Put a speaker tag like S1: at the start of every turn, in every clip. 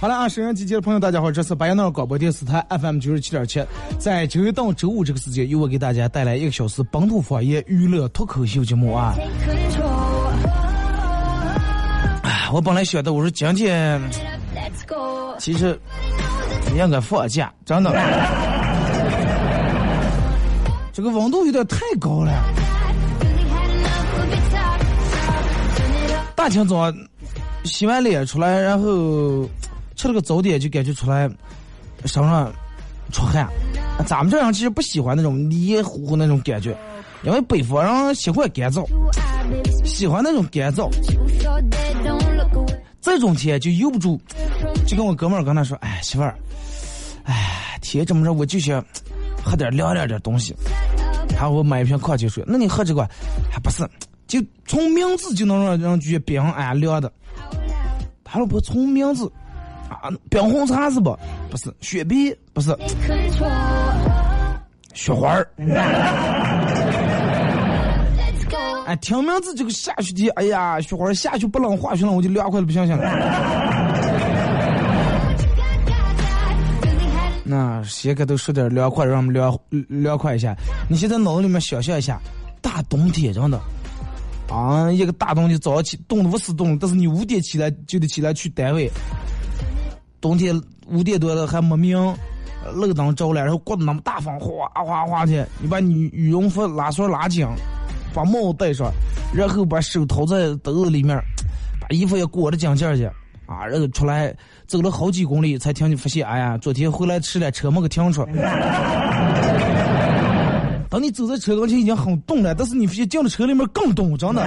S1: 好了啊，沈阳机前的朋友，大家好，这是白杨那广播电视台 FM 九十七点七，在周一到周五这个时间，由我给大家带来一个小时本土方言娱乐脱口秀节目啊。哎我本来想的，我说今天其实应该放假，真的，这个温度有点太高了。大清早洗完脸出来，然后吃了个早点，就感觉出来身上出汗。咱们这人其实不喜欢那种黏糊糊那种感觉，因为北方人喜欢干燥，喜欢那种干燥。这种天就悠不住，就跟我哥们儿跟他说：“哎，媳妇儿，哎，天这么热，我就想喝点凉点的东西。”然后我买一瓶矿泉水，那你喝这个还不是？就从名字就能让人觉得冰安凉的。他老婆从名字啊，冰红茶是不？不是，雪碧不是，雪花儿。哎，听名字这个下雪天，哎呀，雪花儿下去不冷，化雪冷，我就凉快的不行行了。那先给都说点凉快，让我们凉凉快一下。你现在脑子里面想象一下，大冬天真的，啊，一个大冬天早上起冻得不死冻，但是你五点起来就得起来去单位。冬天五点多了还没明，呃路灯着了，然后刮的那么大风，哗哗哗的，你把你羽绒服拉锁拉紧，把帽子戴上，然后把手掏在兜子里面，把衣服也裹得紧紧去。啊，然后出来走了好几公里，才听你发现，哎呀，昨天回来迟了，车没给停住。当你走在车跟前已经很冻了，但是你发现进了车里面更冻，真的。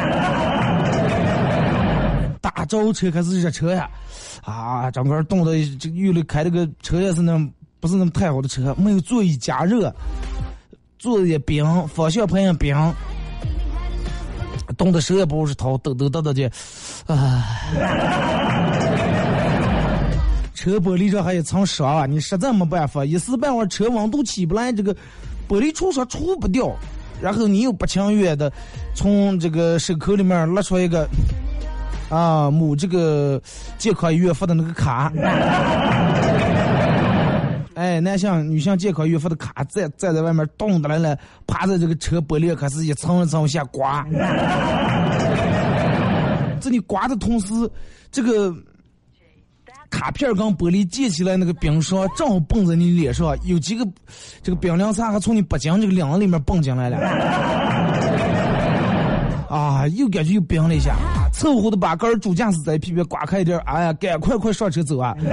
S1: 大招车开始热车呀，啊，整个冻的这个院里开这个车也是那不是那么太好的车，没有座椅加热，座椅冰，方向盘也冰，冻的手也不是掏，抖抖抖抖的，啊。车玻璃上还有一层霜啊，你实在没办法，一时半会儿车温度起不来，这个玻璃触霜除不掉，然后你又不情愿的从这个手口里面拿出一个啊某这个健康医院发的那个卡，哎，男性、女性健康医院发的卡，站站在外面冻的来了，趴在这个车玻璃上开始一层一层往下刮，这你刮的同时，这个。卡片跟玻璃溅起来那个冰霜正好蹦在你脸上，有几个这个冰凉茶还从你脖颈这个领子里面蹦进来了，啊，又感觉又冰了一下，凑合的把杆儿主驾驶在屁边刮开一点，哎呀，赶快快上车走啊！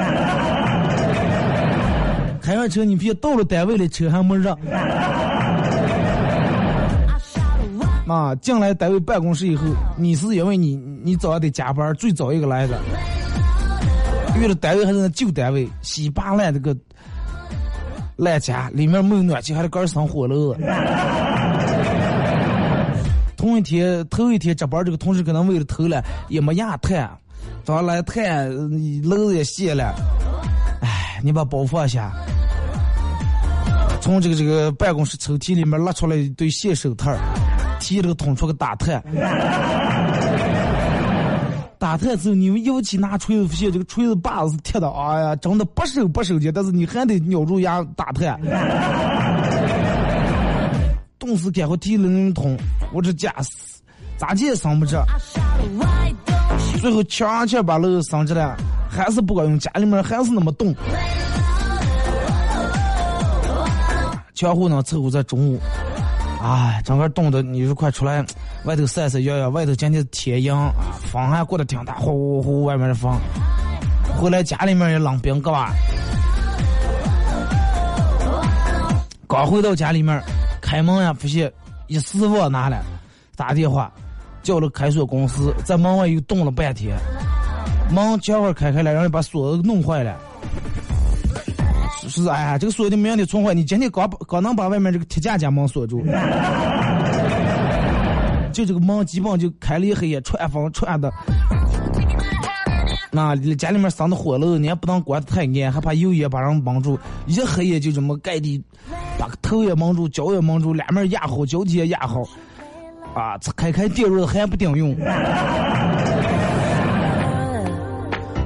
S1: 开完车你别到了单位了，车还没热。啊，进来单位办公室以后，你是因为你你早上得加班，最早一个来的。遇了单位还是那旧单位，稀巴烂这个烂家，里面没有暖气，还得杆上火炉。同一天头一天值班，这个同事可能为了偷懒也没压碳，早上来炭篓子也卸了。哎，你把包放下，从这个这个办公室抽屉里面拉出来一对线手套，提了个桶出去打炭。打炭之后，你们尤其拿锤子，发现这个锤子把子是铁的，哎呀，真的不手不手劲，但是你还得咬住牙打炭。冻死赶快提了那桶，我这家咋地也生不着，最后强强把楼生着了，还是不管用，家里面还是那么冻。窗户呢凑合在中午，哎，整个冻的，你说快出来外头晒晒阳阳，外头今天天阴啊，风还过得挺大，呼呼呼，外面的风。回来家里面也冷冰，个吧？刚回到家里面，开门呀，发现一师傅拿来打电话，叫了开锁公司，在门外又冻了半天，门这会开开了，然后把锁弄坏了。是哎呀，这个锁的没让你冲坏，你今天刚刚能把外面这个铁架架门锁住，就这个门基本就开了一黑夜，串风串的。那家里面生的火了，你也不能关的太严，还怕油烟把人蒙住。一黑夜就这么盖的，把个头也蒙住，脚也蒙住，两面压好，脚底也压好，啊，开开电热还不顶用。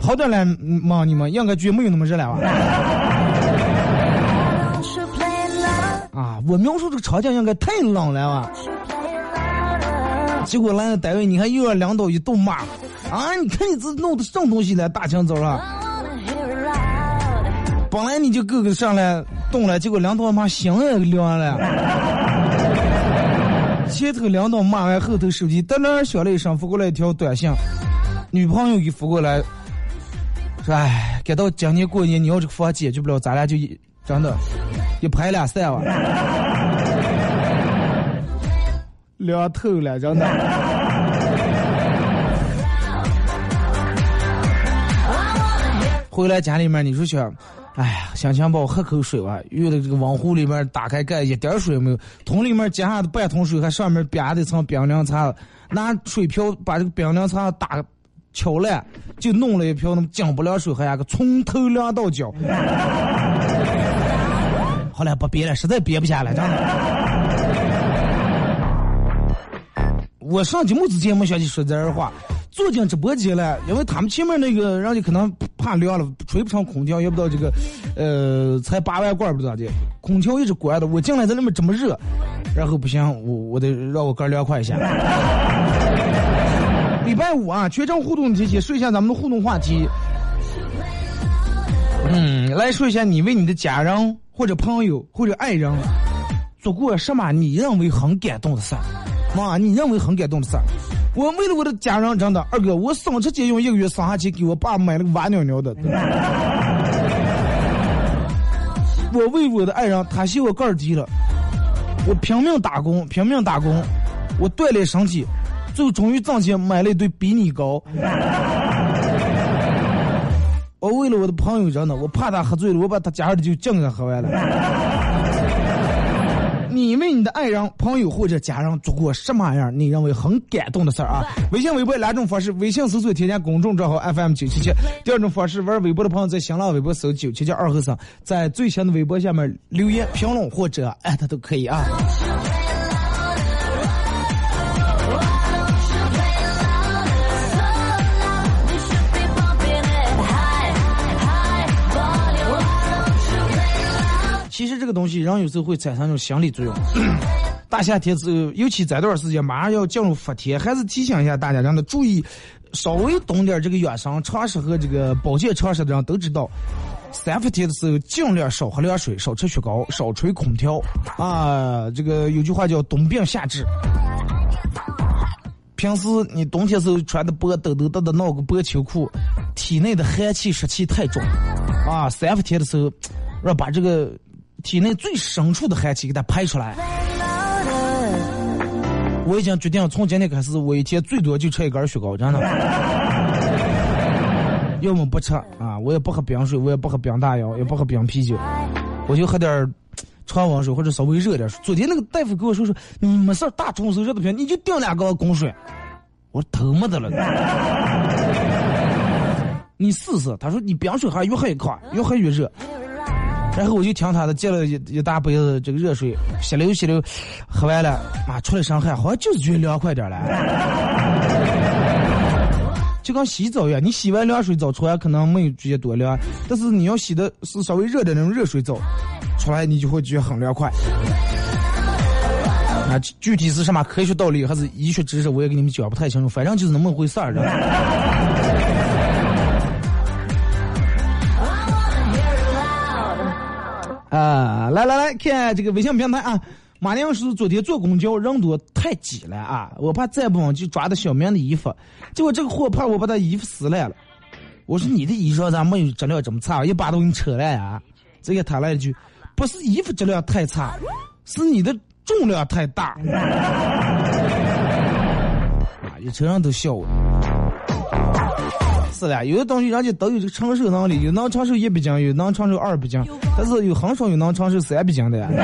S1: 好点了吗？你们应该觉没有那么热了吧？啊，我描述这个场景应该太冷了吧？结果来了单位，你看又要两刀一顿骂。啊！你看你这弄的什么东西了？大清早上，本来你就够个上来动了，结果两刀骂心也凉了。前头两刀骂完，后头手机噔噔响了一声，发过来一条短信，女朋友给发过来，说：“哎，赶到今年过年，你要这个房解决不了，咱俩就一真的，一拍两散了，凉透了，真的。”回来家里面，你说想，哎呀，心情不好，喝口水吧。遇到这个网壶里面打开盖，一点水也没有，桶里面加上的半桶水，还上面别的层冰凉茶。拿水瓢把这个冰凉茶打敲烂，就弄了一瓢那么净不了水，还有个从头凉到脚。后来不憋了，实在憋不下来，真的。我上节目之前没想起说这儿话。坐进直播间了，因为他们前面那个人家可能怕凉了，吹不上空调，也不知道这个，呃，才八万罐不知道的，空调一直关的。我进来在那边这么热，然后不行，我我得让我哥凉快一下。礼拜五啊，全程互动节气，说一下咱们的互动话题。嗯，来说一下你为你的家人或者朋友或者爱人做过什么你认为很感动的事？妈，你认为很感动的事儿？我为了我的家人，真的，二哥，我省吃俭用一个月省下钱给我爸买了个娃尿尿的。我为我的爱人，他嫌我个儿低了，我拼命打工，拼命打工，我锻炼身体，最后终于挣钱买了一对比你高。我为了我的朋友，真的，我怕他喝醉了，我把他家里的酒敬给他喝完了。你为你的爱人、朋友或者家人做过什么样你认为很感动的事儿啊？微信、微博两种方式：微信搜索添加公众账号 FM 九七七；第二种方式，玩微博的朋友在新浪微博搜九七七二和三，在最新的微博下面留言评论或者艾特都可以啊。东西，人有时候会产生一种心理作用。大夏天之尤其这段时间，马上要进入伏天，还是提醒一下大家，让他注意，稍微懂点这个养生常识和这个保健常识的人都知道，三伏天的时候尽量少喝凉水，少吃雪糕，少吹空调。啊，这个有句话叫“冬病夏治”。平时你冬天时候穿的薄抖抖的的闹个薄秋裤，体内的寒气湿气太重。啊，三伏天的时候，要把这个。体内最深处的寒气给它排出来。我已经决定从今天开始，我一天最多就吃一根雪糕，真的。要么不吃啊，我也不喝冰水，我也不喝冰大窑，也不喝冰啤酒，我就喝点常温水或者稍微热点水。昨天那个大夫跟我说说，你没事大中暑热的不行，你就订两个供水。我说头没得了。你试试，他说你冰水还越喝越快，越喝越热。然后我就听他的，接了一一大杯子这个热水，吸溜吸溜，喝完了，妈出来上汗，好像就是觉得凉快点了。就跟洗澡一样，你洗完凉水澡出来可能没有直接多凉，但是你要洗的是稍微热的那种热水澡，出来你就会觉得很凉快。啊，具体是什么科学道理还是医学知识，我也给你们讲不太清楚，反正就是那么回事儿。知道吗啊，来来来看这个微信平台啊。马娘说昨天坐公交人多太挤了啊，我怕再不稳就抓到小明的衣服，结果这个货怕我把他衣服撕烂了。我说你的衣裳咋没有质量这么差，一把都给你扯烂啊！这个他来一句，不是衣服质量太差，是你的重量太大。啊，一车上都笑我。是了，有的东西人家都有这个承受能力，有能承受一百斤，有能承受二百斤，但是有很少有能承受三百斤的。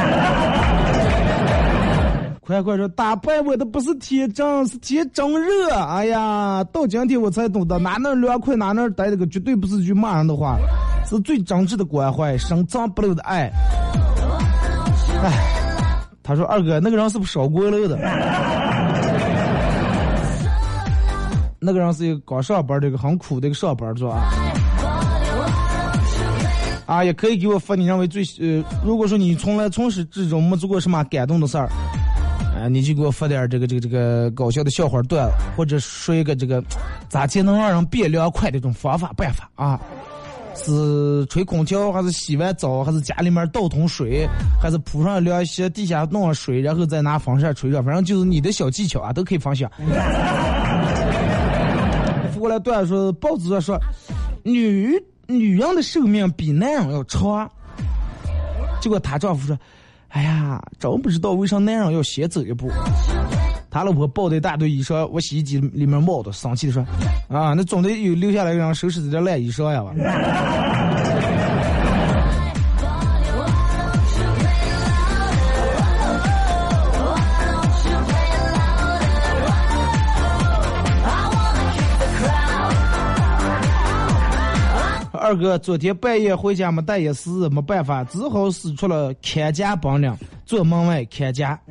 S1: 快快说，打败我的不是天真，是天真热。哎呀，到今天我才懂得，哪能凉快哪能待，这个绝对不是句骂人的话，是最真挚的关怀，深藏不露的爱。哎，他说二哥，那个人是不是烧锅炉的？那个人是一个刚上班的一个很苦的一个上班族啊。啊，也可以给我发你认为最呃，如果说你从来从始至终没做过什么感动的事儿。啊，你就给我发点这个这个这个搞笑的笑话段，或者说一个这个咋才能让人变凉快的这种方法办法啊？是吹空调，还是洗完澡，还是家里面倒桶水，还是铺上凉席，地下弄上水，然后再拿风扇吹着？反正就是你的小技巧啊，都可以分享。后来段说，报纸上说，女女人的寿命比男人要长，结果她丈夫说。哎呀，真不知道为啥男人要先走一步。他老婆抱着一大堆衣裳，我洗衣机里面冒的，生气的说：“啊，那总得有留下来让人收拾这点烂衣裳呀吧。”二哥昨天半夜回家没带钥匙，没办法，只好使出了看家本领，坐门外看家。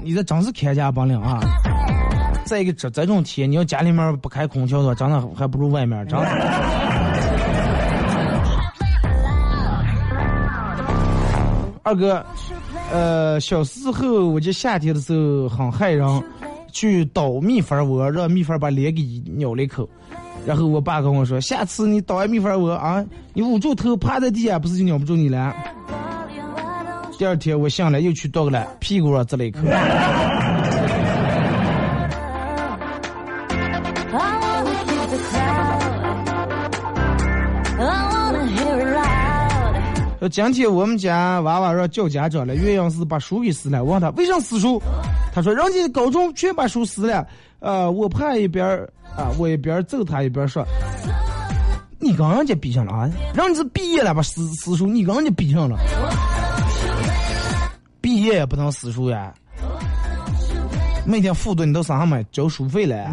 S1: 你这真是看家本领啊！再一个，这这种天，你要家里面不开空调的话，真的还不如外面。真的。二哥，呃，小时候我记夏天的时候很害人，去捣蜜蜂窝，让蜜蜂把脸给咬了一口。然后我爸跟我说：“下次你捣完蜜蜂窝啊，你捂住头趴在地下，不是就咬不住你了。”第二天我醒来又去捣了，屁股上滋了一口。说今天我们家娃娃让叫家长了，原因是把书给撕了。我问他为啥撕书，他说人家高中全把书撕了，呃，我怕一边儿。啊！我一边揍他一边说：“你跟人家比上了啊？人家是毕业了吧？私私塾，你跟人家比上了？毕业也不能私塾呀！每天复读你都上上面交书费了。”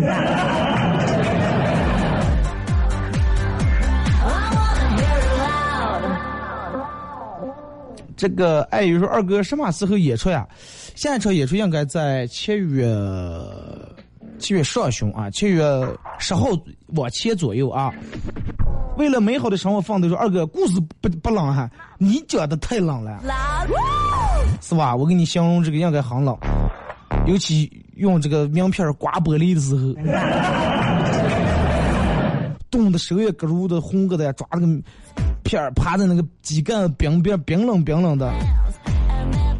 S1: 这个爱鱼说：“二哥什么时候演出呀？下一场演出应该在七月。”七月上旬啊，七月十号往前左右啊。为了美好的生活，放的说二哥故事不不冷哈，你讲的太冷了，是吧？我给你形容这个应该很冷，尤其用这个名片刮玻璃的时候，冻的手也咯如的红疙瘩，抓那个片儿趴在那个机盖冰冰冰冷冰冷的。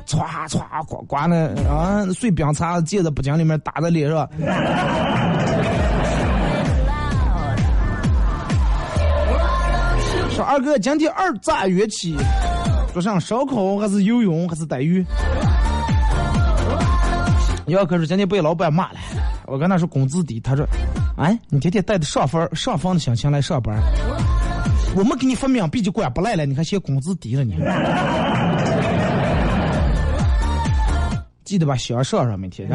S1: 歘歘刮刮那啊碎冰碴子，接在不讲里面打在脸上。说二哥，今天二咋约起？说上烧烤还是游泳还是逮鱼？要可是今天被老板骂了，我跟他说工资低，他说，哎，你天天带着上分上分的心情来上班，我没给你发冥币就管不来了，你还嫌工资低了你？记得把香上上每天。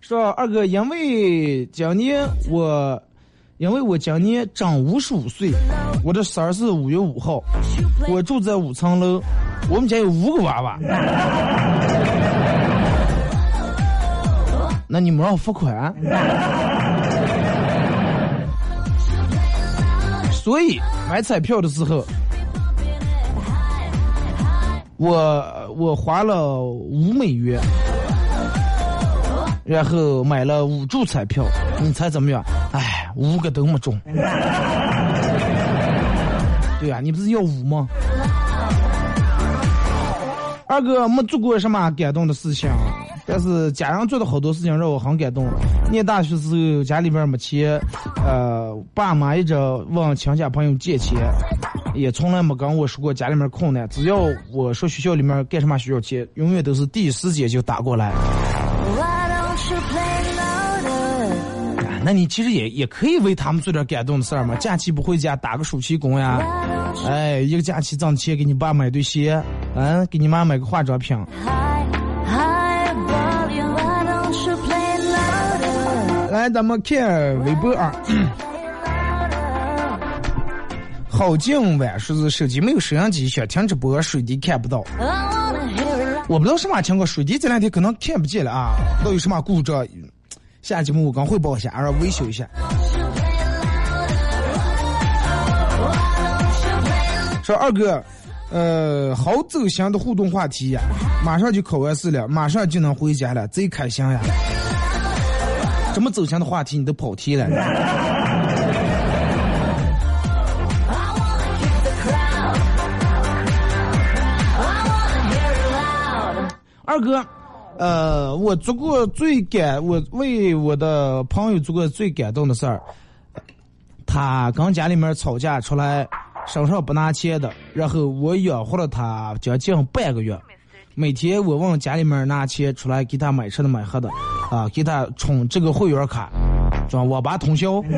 S1: 说二哥，因为今年我，因为我今年长五十五岁，我的生日是五月五号，我住在五层楼，我们家有五个娃娃。那你们让我付款，所以买彩票的时候，我我花了五美元，然后买了五注彩票，你猜怎么样？哎，五个都没中。对呀、你不是要五吗？二哥没做过什么感动的事情，但是家人做的好多事情让我很感动。念大学时候家里边没钱，呃，爸妈一直问亲戚朋友借钱，也从来没跟我说过家里面困难。只要我说学校里面干什么需要钱，永远都是第一时间就打过来。那你其实也也可以为他们做点感动的事儿嘛。假期不回家打个暑期工呀哎，一个假期挣钱给你爸买对鞋，嗯，给你妈买个化妆品。来，咱们看微博啊，好今晚说是手机没有摄像机，想听直播，水滴看不到。我不知道什么情况，水滴这两天可能看不见了啊，到底什么故障。下节目我刚汇报一下，然后维修一下。说二哥，呃，好走心的互动话题呀，马上就考完试了，马上就能回家了，贼开心呀！这么走心的话题你都跑题了。二哥，呃，我做过最感，我为我的朋友做过最感动的事儿。他跟家里面吵架出来，身上不拿钱的，然后我养活了他将近半个月。每天我往家里面拿钱出来给他买吃的买喝的，啊，给他充这个会员卡，是吧？网吧通宵。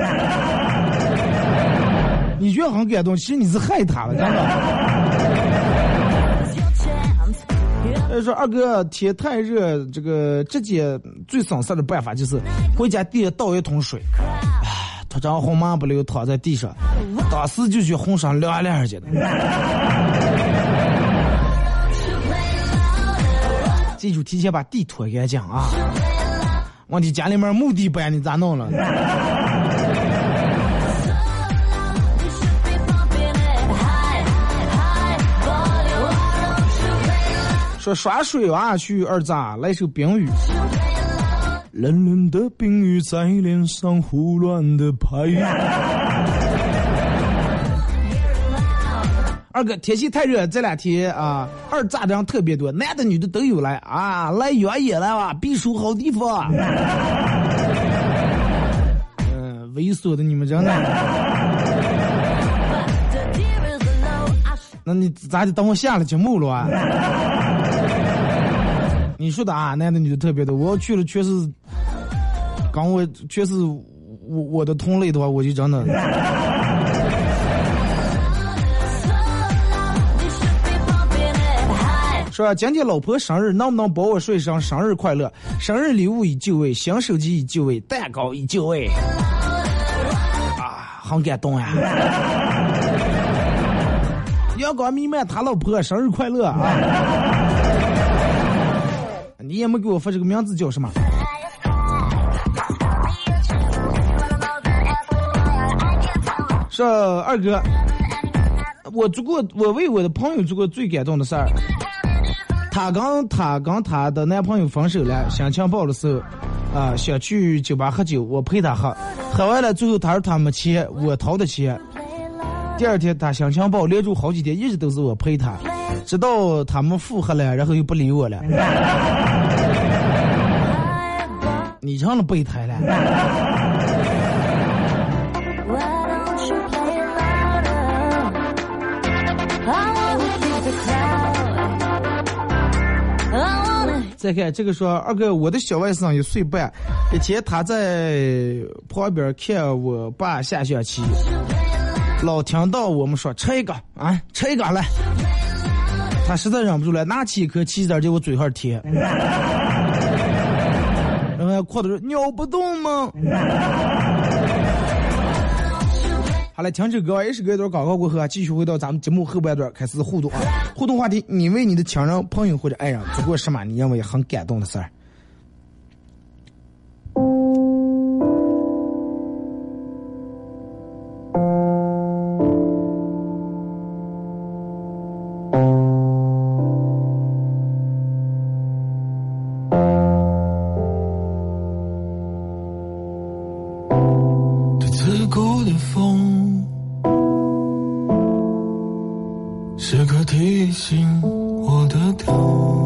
S1: 你觉得很感动，其实你是害他了，真的。呃，说二哥天太热，这个直接最省事的办法就是回家地下倒一桶水，唉，他张红麻不溜躺在地上，当时就觉得浑身凉凉去的。你就提前把地拖干净啊！问题家里面木地板你咋弄了？说耍水娃去二咋来首冰雨。冷冷的冰雨在脸上胡乱的拍。二哥，天气太热，这两天啊，二咋的人特别多，男的女的都有来啊，来越野来吧，避暑好地方。嗯、猥琐的你们真的。那你咋就？等我下了节目了啊？你说的啊，男的女的特别多，我要去了确实，刚我确实我我的同类的话，我就真的。说今天老婆生日，能不能帮我说一声生日快乐？生日礼物已就位，新手机已就位，蛋糕已就位。啊，很感动呀！阳光弥漫，他老婆生日快乐啊！你也没给我发这个名字叫什么？说二哥，我做过，我为我的朋友做过最感动的事儿。她跟她跟她的男朋友分手了，心情不好的时候，啊、想去酒吧喝酒，我陪她喝，喝完了最后她说她没钱，我掏的钱。第二天她心情不好，连住好几天，一直都是我陪她，直到他们复合了，然后又不理我了。你成了备胎了。再看这个说，二哥，我的小外甥一岁半，以前他在旁边看我爸下象棋，老听到我们说吃一个啊，吃一个来，他实在忍不住了，拿起一颗棋子就往嘴上贴，然后还哭的说咬不动吗？好了，停止歌，也是隔一段广告过后啊，继续回到咱们节目后半段开始互动啊。互动话题：你为你的亲人、朋友或者爱人做过什么你认为很感动的事儿？
S2: 过的风。时刻提醒我的疼。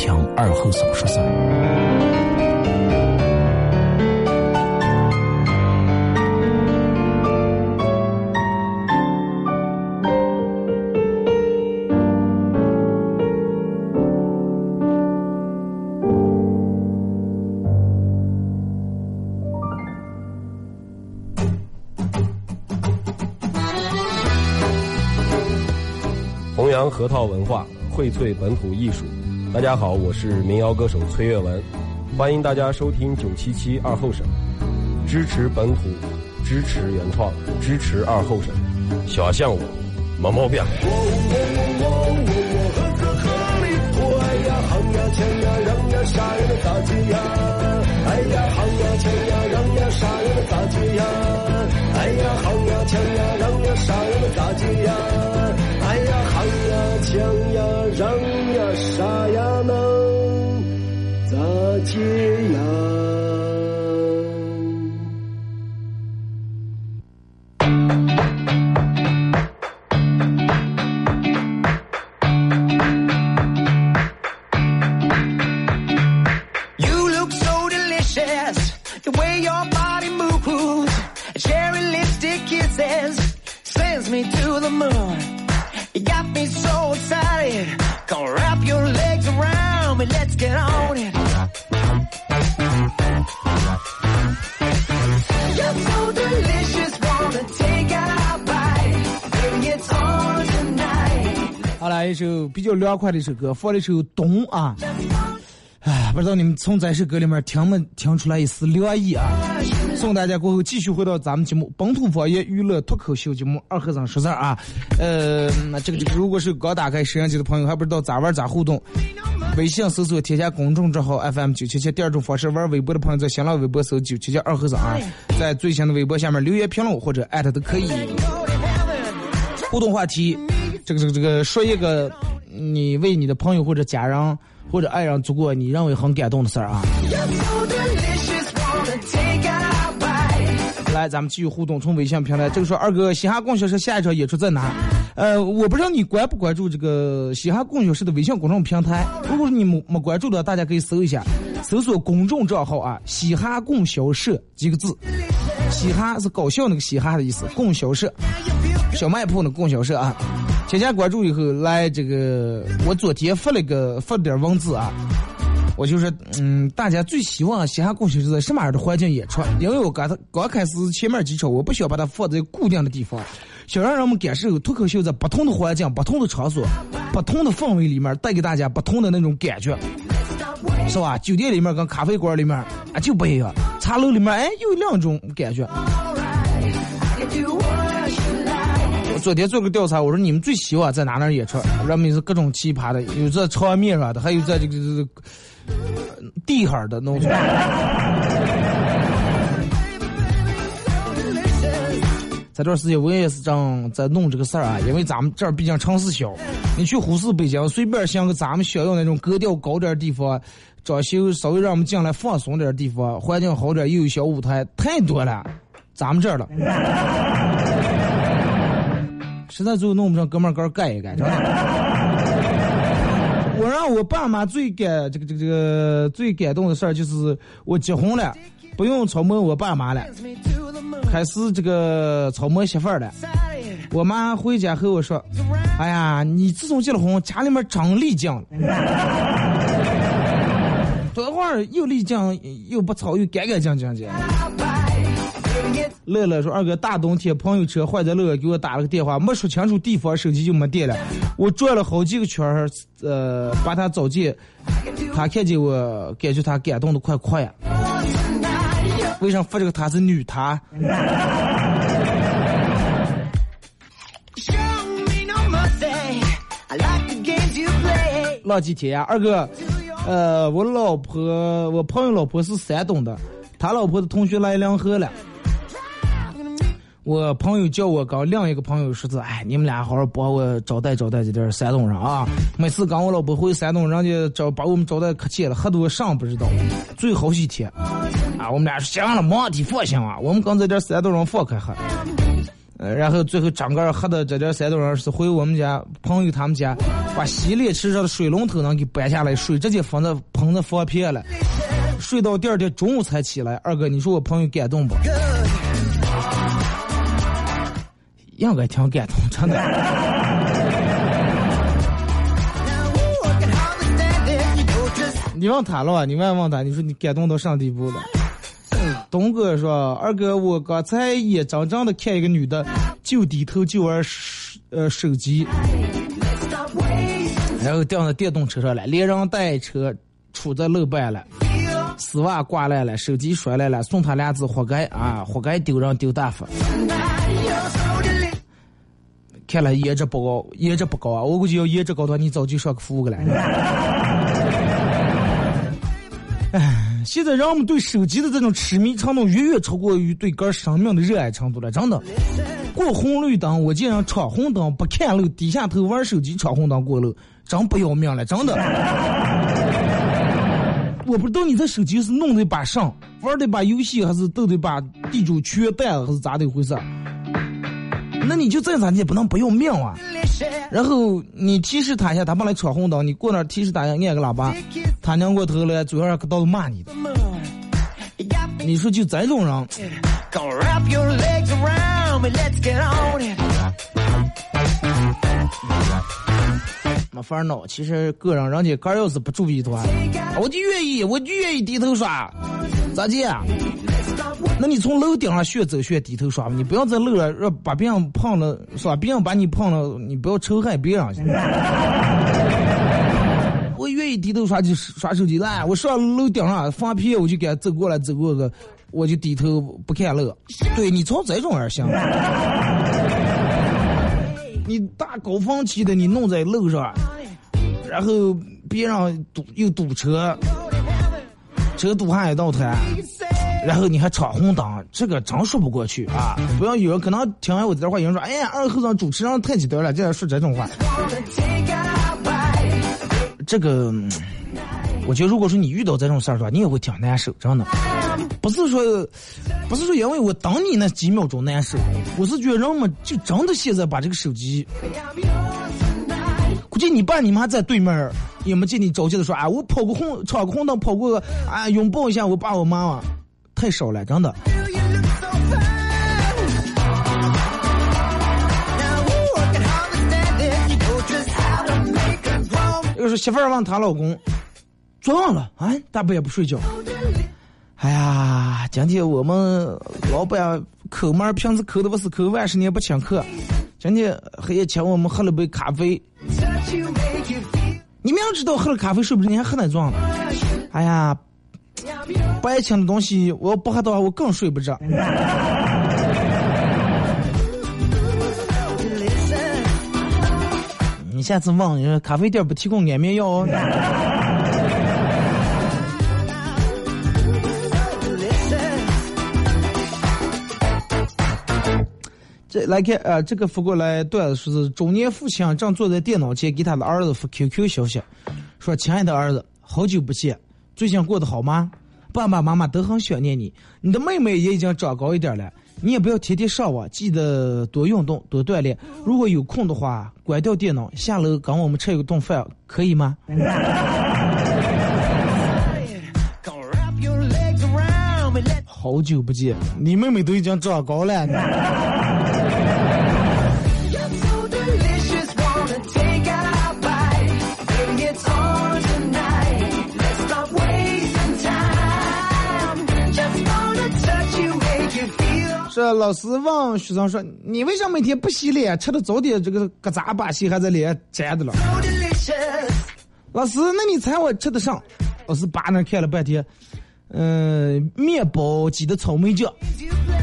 S1: 听二后生说事儿。
S3: 弘扬核桃文化，荟萃本土艺术。大家好，我是民谣歌手崔月文，欢迎大家收听九七七二后生，支持本土，支持原创，支持二后生。小象我，没毛病。
S2: 哎呀，夯呀，锵呀，嚷呀，啥呀唱呀
S4: 枪呀让呀杀呀 let's get on it.
S1: 好来一首比较凉快的一首歌放的时候懂啊。哎不知道你们从这首歌里面听没听出来一丝凉意啊。送大家过后继续回到咱们节目本土方言娱乐脱口秀节目二和尚说事儿啊。呃，那这个这个，如果是刚打开摄像机的朋友，还不知道咋玩咋互动，微信搜索添加公众账号 FM 九七七。第二种方式，玩微博的朋友在新浪微博搜九七七二和尚啊，在最新的微博下面留言评论或者艾特都可以。互动话题，这个这个这个，说一个你为你的朋友或者家人或者爱人做过你认为很感动的事儿啊。来，咱们继续互动，从微信平台。这个说二哥，嘻哈供销社下一场演出在哪？呃，我不知道你关不关注这个嘻哈供销社的微信公众平台。如果是你没没关注的，大家可以搜一下，搜索公众账号啊，嘻哈供销社几个字。嘻哈是搞笑那个嘻哈的意思，供销社，小卖铺的供销社啊。添加关注以后，来这个，我昨天发了个发了点文字啊，我就是，嗯，大家最希望嘻哈供销社在什么样的环境演出？因为我刚才刚开始前面几场，我不想把它放在固定的地方，想让人们感受脱口秀在不同的环境、不同的场所、不同的氛围里面，带给大家不同的那种感觉，是吧？酒店里面跟咖啡馆里面啊就不一样，茶楼里面哎有两种感觉。我昨天做个调查，我说你们最希望在哪哪演出？人们是各种奇葩的，有在场面上的，还有在这个这个地上的那种。这段时间我也是正在弄这个事儿啊，因为咱们这儿毕竟城市小，你去呼市北京，随便想个咱们想要那种格调高点儿的地方，装修稍微让我们进来放松点儿的地方，环境好点儿，又有小舞台，太多了，咱们这儿了。实在最后弄不上，哥们儿哥儿干一盖，真的。我让我爸妈最感这个这个这个最感动的事儿就是我结婚了，不用操磨我爸妈了，开始这个操磨媳妇儿了。我妈回家和我说：“哎呀，你自从结了婚，家里面长丽江了。多会儿又丽江又不操又干干净净的。”乐乐说：“二哥，大冬天朋友车坏在路，给我打了个电话，没说清楚地方，手机就没电了。我转了好几个圈儿，呃，把他找见，他看见我，感觉他感动的快哭呀。为啥发这个他是女他.浪几天呀，二哥，呃，我老婆，我朋友老婆是山东的，他老婆的同学来梁河了。我朋友叫我跟另一个朋友说是，哎，你们俩好好帮我招待招待这点山东人啊！每次跟我老婆回山东，人家招把我们招待可气了，喝多上不知道，最好几天啊！我们俩说行了，没问题，放心啊，我们跟这点山东人放开喝。呃，然后最后整个喝的这点山东人是回我们家朋友他们家，把洗脸池上的水龙头呢给搬下来，水直接放在盆子放偏了，睡到第二天中午才起来。二哥，你说我朋友感动不？应该挺感动，真的。你问他了吧？你问问他，你说你感动到啥地步了？东哥说：“二哥，我刚才眼睁睁的看一个女的就低头就玩手呃手机，然后掉到电动车上了，连人带车杵在路边了，丝袜挂烂了，手机摔烂了，送他俩字活该啊，活该丢人丢大发。看来颜值不高，颜值不高啊！我估计要颜值高的话，你早就上个服务了。哎，现在人们对手机的这种痴迷程度远远超过于对个人生命的热爱程度了，真的。过红绿灯，我见人闯红灯不看路，低下头玩手机闯红灯过路，真不要命了，真的。我不知道你这手机是弄的把上，玩的把游戏，还是斗的把地主缺蛋，还是咋的回事儿？那你就再咋，你也不能不要命啊！然后你提示他一下，他本来闯红灯，你过那儿提示他一下，按个喇叭，他拧过头来，嘴上可到骂你的。你说就这种人.没法闹。其实个人人家个儿要是不注意的话，我就愿意，我就愿意低头耍，咋地啊？那你从楼顶上学走学低头刷吧，你不要在楼上让把别人碰了，是吧？别人把你碰了，你不要仇恨别人。我愿意低头刷就刷手机来，我上楼顶上放屁，我就给他走过来走过个，我就低头不看路。对你从这种人行。你大高峰期的你弄在路上，然后别人堵又堵车，车堵还一道台，然后你还闯红灯，这个真说不过去啊！不要有人可能听完我这段话，有人说：“哎呀，二后生主持人太极端了，竟然说这种话。”这个，我觉得如果说你遇到这种事儿的话，你也会挺难受，真的。不是说，不是说因为我等你那几秒钟难受，我是觉得人们就真的现在把这个手机，估计你爸你妈在对面也没见你着急的说啊，我跑个红闯个红灯跑过啊，拥抱一下我爸我妈妈，太少了，真的。要是媳妇儿问她老公，做梦了啊？大半夜不睡觉？哎呀，今天我们老板抠门，平时抠的不是抠，万十年不请客。今天还也请我们喝了杯咖啡。你明知道喝了咖啡睡不着，你还喝奶撞了？哎呀！白请的东西我要不喝的话，我更睡不着。你下次问人咖啡店不提供安眠药哦。这来看，呃，这个发过来段子说是中年父亲正坐在电脑前给他的儿子发 QQ 消息，说：“亲爱的儿子，好久不见，最近过得好吗？爸爸妈妈都很想念你，你的妹妹也已经长高一点了，你也不要天天上网，记得多运动，多锻炼。如果有空的话，关掉电脑，下楼跟我们吃一顿饭，可以吗 好久不见，你妹妹都已经长高了。老师问学生说：“你为啥每天不洗脸？吃的早点这个疙瘩把戏还在脸粘的了。老师，那你猜我吃的上？老师扒那看了半天，嗯、面包挤的草莓酱。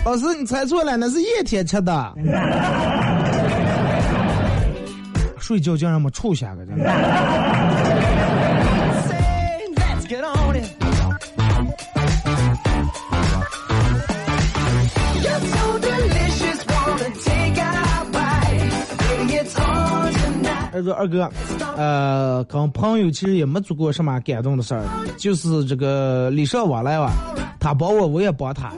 S1: 老师，你猜错了，那是夜天吃的。睡觉竟然没臭下个，
S4: 他说
S1: 二哥，呃，跟朋友其实也没做过什么感动的事儿，就是这个礼尚往来吧，他帮我，我也帮他。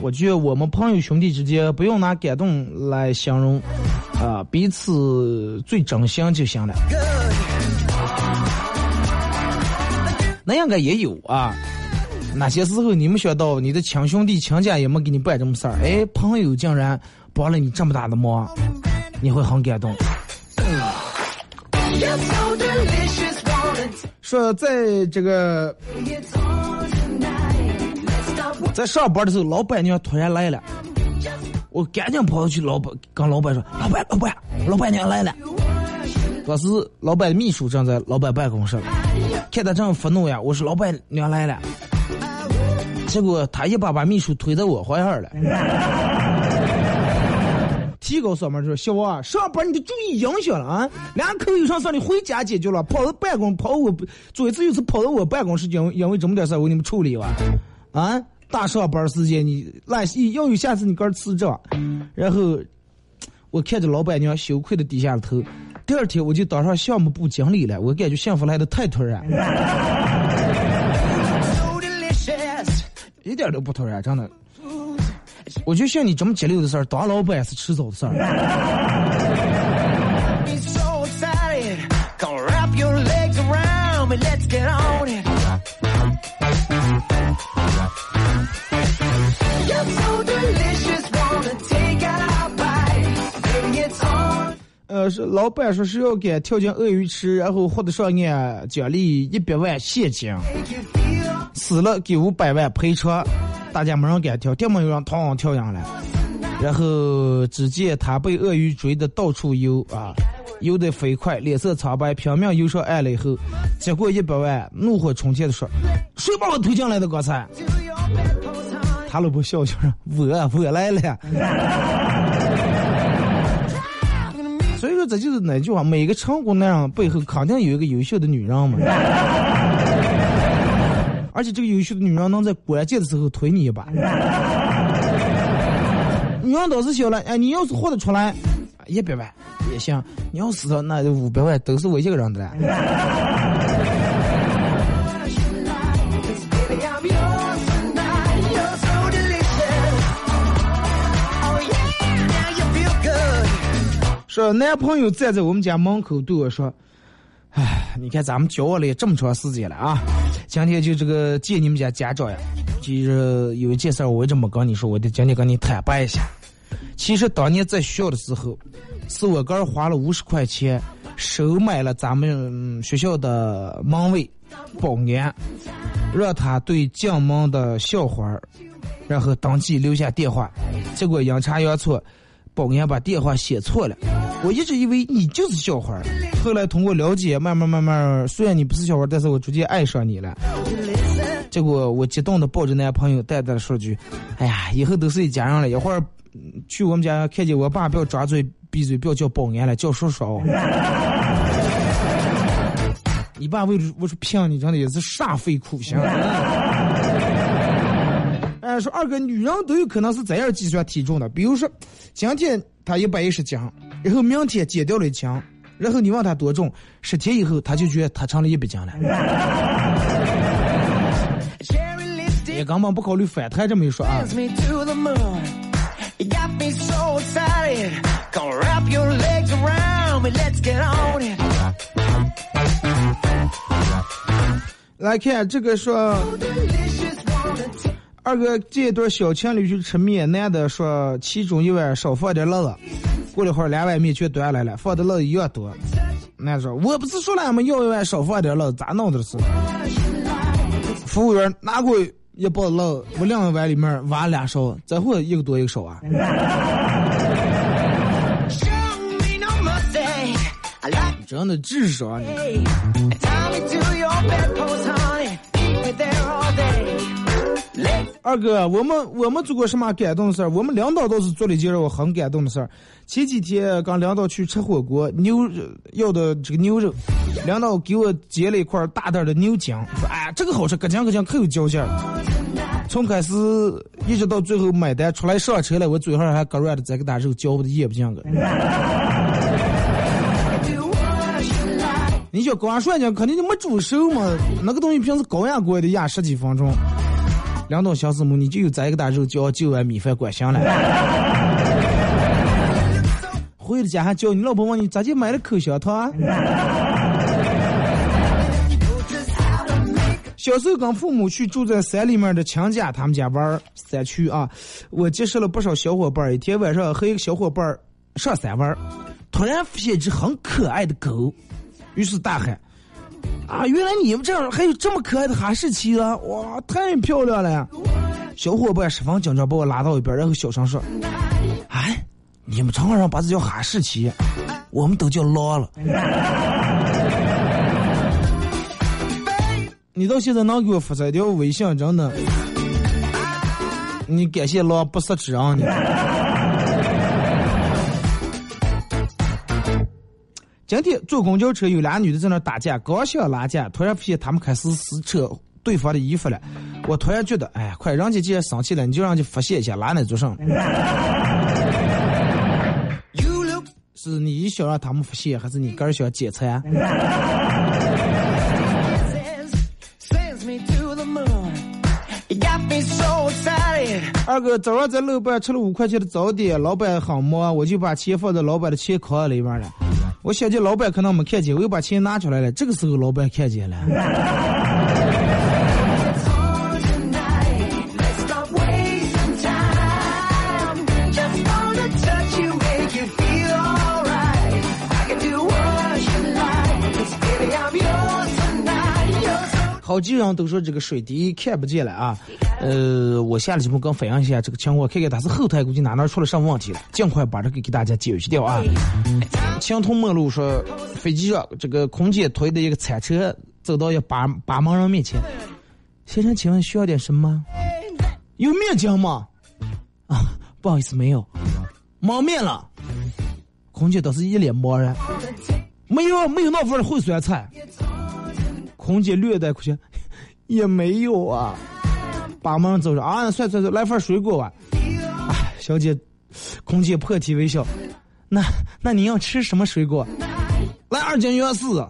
S1: 我觉得我们朋友兄弟之间不用拿感动来形容，啊、彼此最真心就行了。那应该也有啊。哪些时候你没想到你的亲兄弟亲家也没给你办这么事儿，哎，朋友竟然帮了你这么大的忙，你会很感动。说在这个在上班的时候，老板娘突然来了，我赶紧跑去老板跟老板说：“老板，老板，老板娘来了。”当时老板的秘书正在老板办公室，看他正愤怒呀，我说：“老板娘来了。”结果他一把把秘书推到我怀上了。提高嗓门说：“小王啊，上班你得注意影响了啊！两口有啥事儿你回家解决了，跑到办公跑我左一次右次跑到我办公室，因为因为这么点事儿我给你们处理吧。啊，大上班时间你那要有下次你个儿辞职。然后我看着老板娘羞愧的低下了头。第二天我就当上项目部经理了，我感觉幸福来的太突然. 一点都不突然，真的。我就像你这么节流的事儿，当老板是迟早的事儿。是老板说是要给跳进鳄鱼池，然后获得上岸奖励一百万现金，死了给五百万赔偿。大家没人敢跳，定没有人趟跳上来。然后只见他被鳄鱼追得到处游啊，游得飞快，脸色苍白，拼命游上岸了以后，结果一百万怒火冲天的说：“谁把我推进来的？刚才？”他老婆笑笑说：“我我来了。”这就是那句话：每个成功男人背后肯定有一个优秀的女人嘛。而且这个优秀的女人能在关键的时候推你一把。女人倒是小了，哎，你要是活得出来，一百万也行；你要死了，那五百万都是我一个人的了。说男朋友站在我们家门口对我说：“哎，你看咱们交往了这么长时间了啊，今天就这个见你们家家长呀。就是有一件事儿我一直没跟你说，我得今天跟你坦白一下。其实当年在学校的时候，是我哥花了五十块钱收买了咱们学校的门卫保安，让他对进门的校花然后当即留下电话，结果阴差阳错，保安把电话写错了。我一直以为你就是小花儿，后来通过了解，慢慢慢慢，虽然你不是小花儿，但是我逐渐爱上你了。结果我激动的抱着男朋友，淡淡的说句：“哎呀，以后都是一家人了，一会儿去我们家看见我爸，不要张嘴闭嘴，不要叫保安了，叫叔叔哦。” 你爸为了我说骗你，真的也是煞费苦心。说二哥女人都有可能是怎样计算体重的。比如说今天她一百一十斤然后明天减掉了一斤然后你问她多重十天以后她就觉得她成了一百斤了。也根本不考虑反弹这么一说啊。来看这个说二哥这一对小情侣去吃面，男的说其中一碗少放点辣子，过了一会儿两碗面全端来了，放的辣子一样多。男的说我不是说了吗？要一碗少放点辣子，咋弄的是？服务员拿过一包辣，我两个碗里面挖俩勺，再会一个多一个少啊。真的智商啊你。二哥，我们我们做过什么感动的事儿？我们领导倒是做了一件让我很感动的事儿。前几天跟领导去吃火锅，牛肉要的这个牛肉，领导给我截了一块大袋的牛筋，说哎这个好吃，咯酱咯酱可有嚼劲儿。从开始一直到最后买单出来上车了，我嘴上还割软的，再给大肉嚼不的咽不进个。你叫刚涮讲肯定就没煮熟嘛，那个东西平时高压锅也得压十几分钟。两道小师母，你就有这一个大肉浇九碗米饭管香了。回了家还叫你老婆问你咋就买了口香糖啊？小时候跟父母去住在山里面的亲家他们家玩儿山区啊，我结识了不少小伙伴。一天晚上和一个小伙伴上山玩儿，突然发现一只很可爱的狗，于是大喊：“啊，原来你们这儿还有这么可爱的哈士奇啊！哇，太漂亮了！”小伙伴十分紧张，把我拉到一边，然后小声说：“哎，你们长话上把这叫哈士奇，我们都叫狼了。”你到现在能给我发这条微信，真的，你感谢狼不识之恩你。今天坐公交车，有俩女的在那打架，刚想拉架，突然发现她们开始撕扯对方的衣服了。我突然觉得，哎，快，人家既然生气了，你就让人家发泄一下，拉那做什么
S4: ？You look
S1: 是你想让他们发泄，还是你个人想解馋？二哥早上在楼板吃了五块钱的早点，老板很忙，我就把钱放在老板的钱筐里面了。我想起老板可能没看见，我又把钱拿出来了。这个时候老板看见了，好几人都说这个水滴看不见了啊。呃，我下了节目刚反映一下这个情况，看看他是后台估计哪哪出了什么问题了，尽快把这个给大家解决掉啊。青铜陌路说，飞机上这个空姐推的一个餐车走到一八八盲人面前，先生，请问需要点什么？有面筋吗？啊，不好意思，没有，没面了。空姐倒是一脸茫然，没有没有那份烩酸菜。空姐略带苦笑，也没有啊。把门走着啊，算算算，来份水果吧。小姐，空姐破涕为笑。那那你要吃什么水果？来二斤原四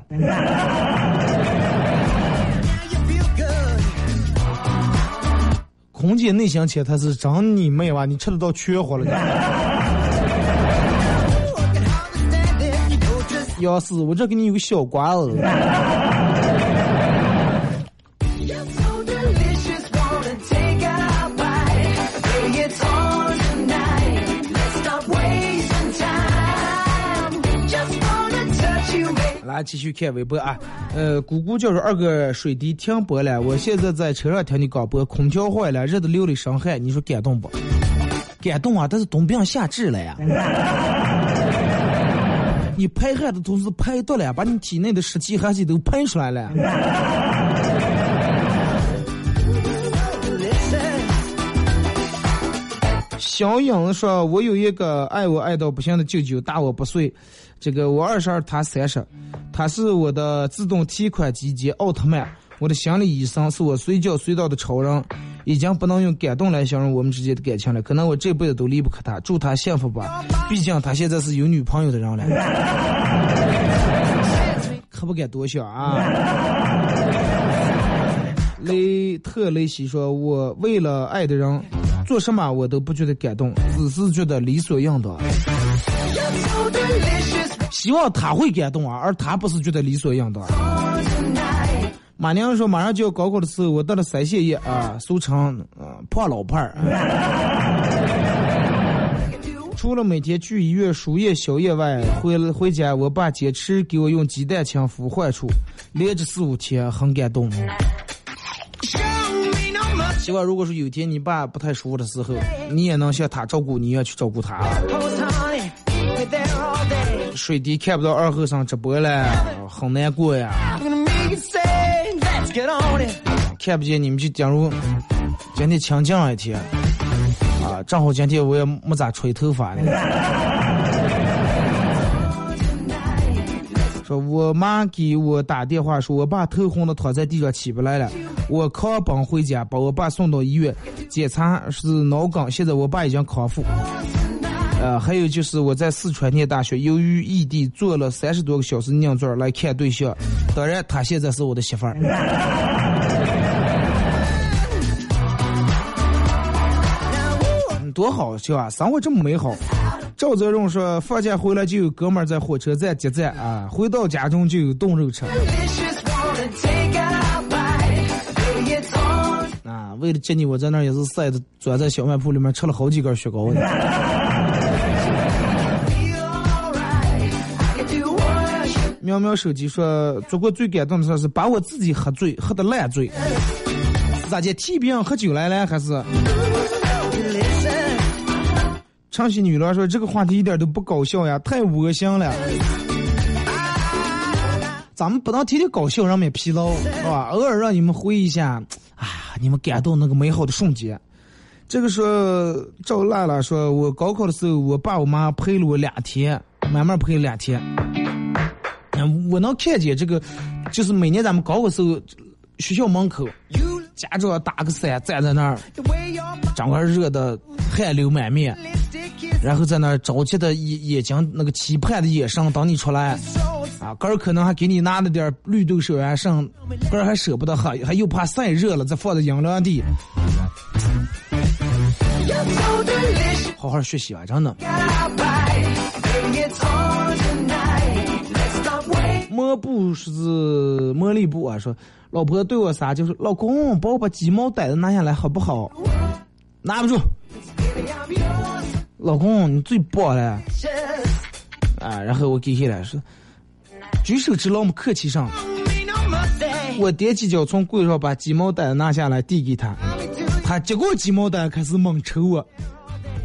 S1: 空姐内心切，她是长你妹吧？你吃得到缺货了
S4: ？Understand it. You're just
S1: 要是我这给你有个小瓜子。
S4: You, baby.
S1: 来继续看微博啊，呃，姑姑叫说二哥水滴停播了，我现在在车上听你广播，空调坏了，热的流了一身汗，你说感动不？感动啊，但是冬病夏治了呀。你排汗的同时排毒了，把你体内的湿气寒气都排出来了。小影说：“我有一个爱我爱到不行的舅舅，大我不岁。这个我二十二，他三十。他是我的自动提款机及奥特曼，我的心理医生，是我随叫随到的超人。已经不能用感动来形容我们之间的感情了，可能我这辈子都离不开他。祝他幸福吧，毕竟他现在是有女朋友的人了。可不敢多想啊。雷 雷特雷西说：“我为了爱的人，做什么我都不觉得感动，只是觉得理所应当。希望他会感动啊，而他不是觉得理所应当。”马娘说：“马上就要高考的时候，我得了腮腺炎啊，俗称呃胖老伴儿。除了每天去医院输液消炎外，回回家我爸坚持给我用鸡蛋清敷患处，连着四五天，很感动。希望如果说有一天你爸不太舒服的时候，你也能像他照顾你一样去照顾他。水滴看不到二后生直播了，很难过呀。看不见你们就假如今天清静一天啊，正好今天我也没咋吹头发呢。说我妈给我打电话说，我爸头昏的躺在地上起不来了，我扛奔回家把我爸送到医院检查是脑梗，现在我爸已经康复。呃，还有就是我在四川念大学，由于异地坐了三十多个小时硬座来看对象，当然她现在是我的媳妇儿。多好笑啊！生活这么美好。赵泽荣说，放假回来就有哥们儿在火车站接站啊，回到家中就有冻肉吃。啊，为了接你，我在那儿也是晒的，钻在小卖铺里面吃了好几根雪糕呢。喵喵手机说，做过最感动的事是把我自己喝醉，喝的烂醉。咋的？替别人喝酒来了还是？唱戏女郎说：“这个话题一点都不搞笑呀，太恶心了。咱们不能天天搞笑，让们疲劳，是吧？偶尔让你们回忆一下，啊，你们感动那个美好的瞬间。这个说赵辣辣说，我高考的时候，我爸我妈陪了我两天，慢慢陪了两天。我能看见这个，就是每年咱们高考时候，学校门口，家长打个伞站在那儿，整个热的汗流满面。”然后在那着急的眼眼睛那个期盼的眼神等你出来，啊，哥儿可能还给你拿了点绿豆水啊，剩，哥儿还舍不得喝，还又怕晒热了，再放在阴凉地。好好学习啊，真的。抹布是茉莉布啊，说老婆对我啥就是老公，帮我把鸡毛掸子拿下来好不好？拿不住。老公，你最棒了，啊！然后我给下来说，举手之劳，我们客气上。我踮起脚从柜上把鸡毛掸子拿下来递给他，他接过鸡毛掸开始猛抽我，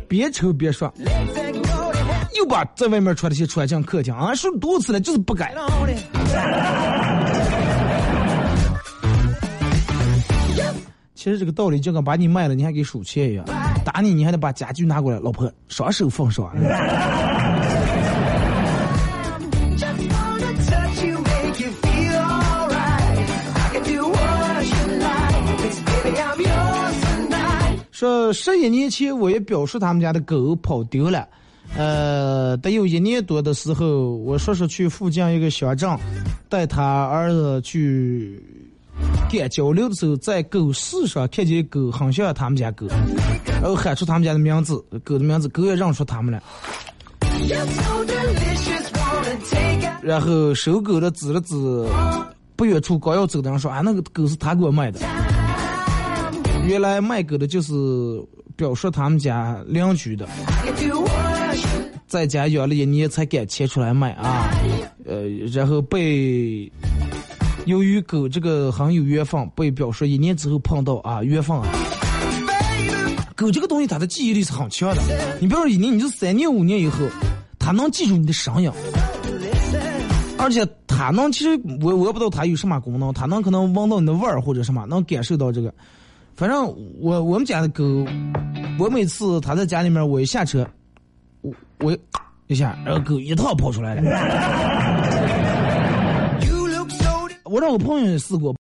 S1: 边抽边说，又把在外面穿的鞋穿进客厅啊！说多次了，就是不改。其实这个道理就跟把你卖了你还给数钱一样。打你，你还得把家具拿过来，老婆双手奉上。说十一年前，我也表叔他们家的狗跑丢了，呃，得有一年多的时候，我叔叔去附近一个乡镇，带他儿子去。干交流的时候，在狗市上看见狗很像他们家狗，然后喊出他们家的名字，狗的名字，狗也认出他们了。然后收狗的指了指不远处刚要走的人说：“啊，那个狗是他给我买的。”原来卖狗的就是表叔他们家邻居的，在家养了一年才敢牵出来卖啊，呃，然后被。由于狗这个很有缘分，被表示一年之后碰到啊，缘分啊。狗这个东西，它的记忆力是很强的。你比如说一年，你就三年五年以后，它能记住你的声音，而且它能，其实我我不知道它有什么功能，它能可能闻到你的味儿或者什么，能感受到这个。反正我我们家的狗，我每次它在家里面，我一下车，我我一下，然后狗一套跑出来了。我让我朋友也试过。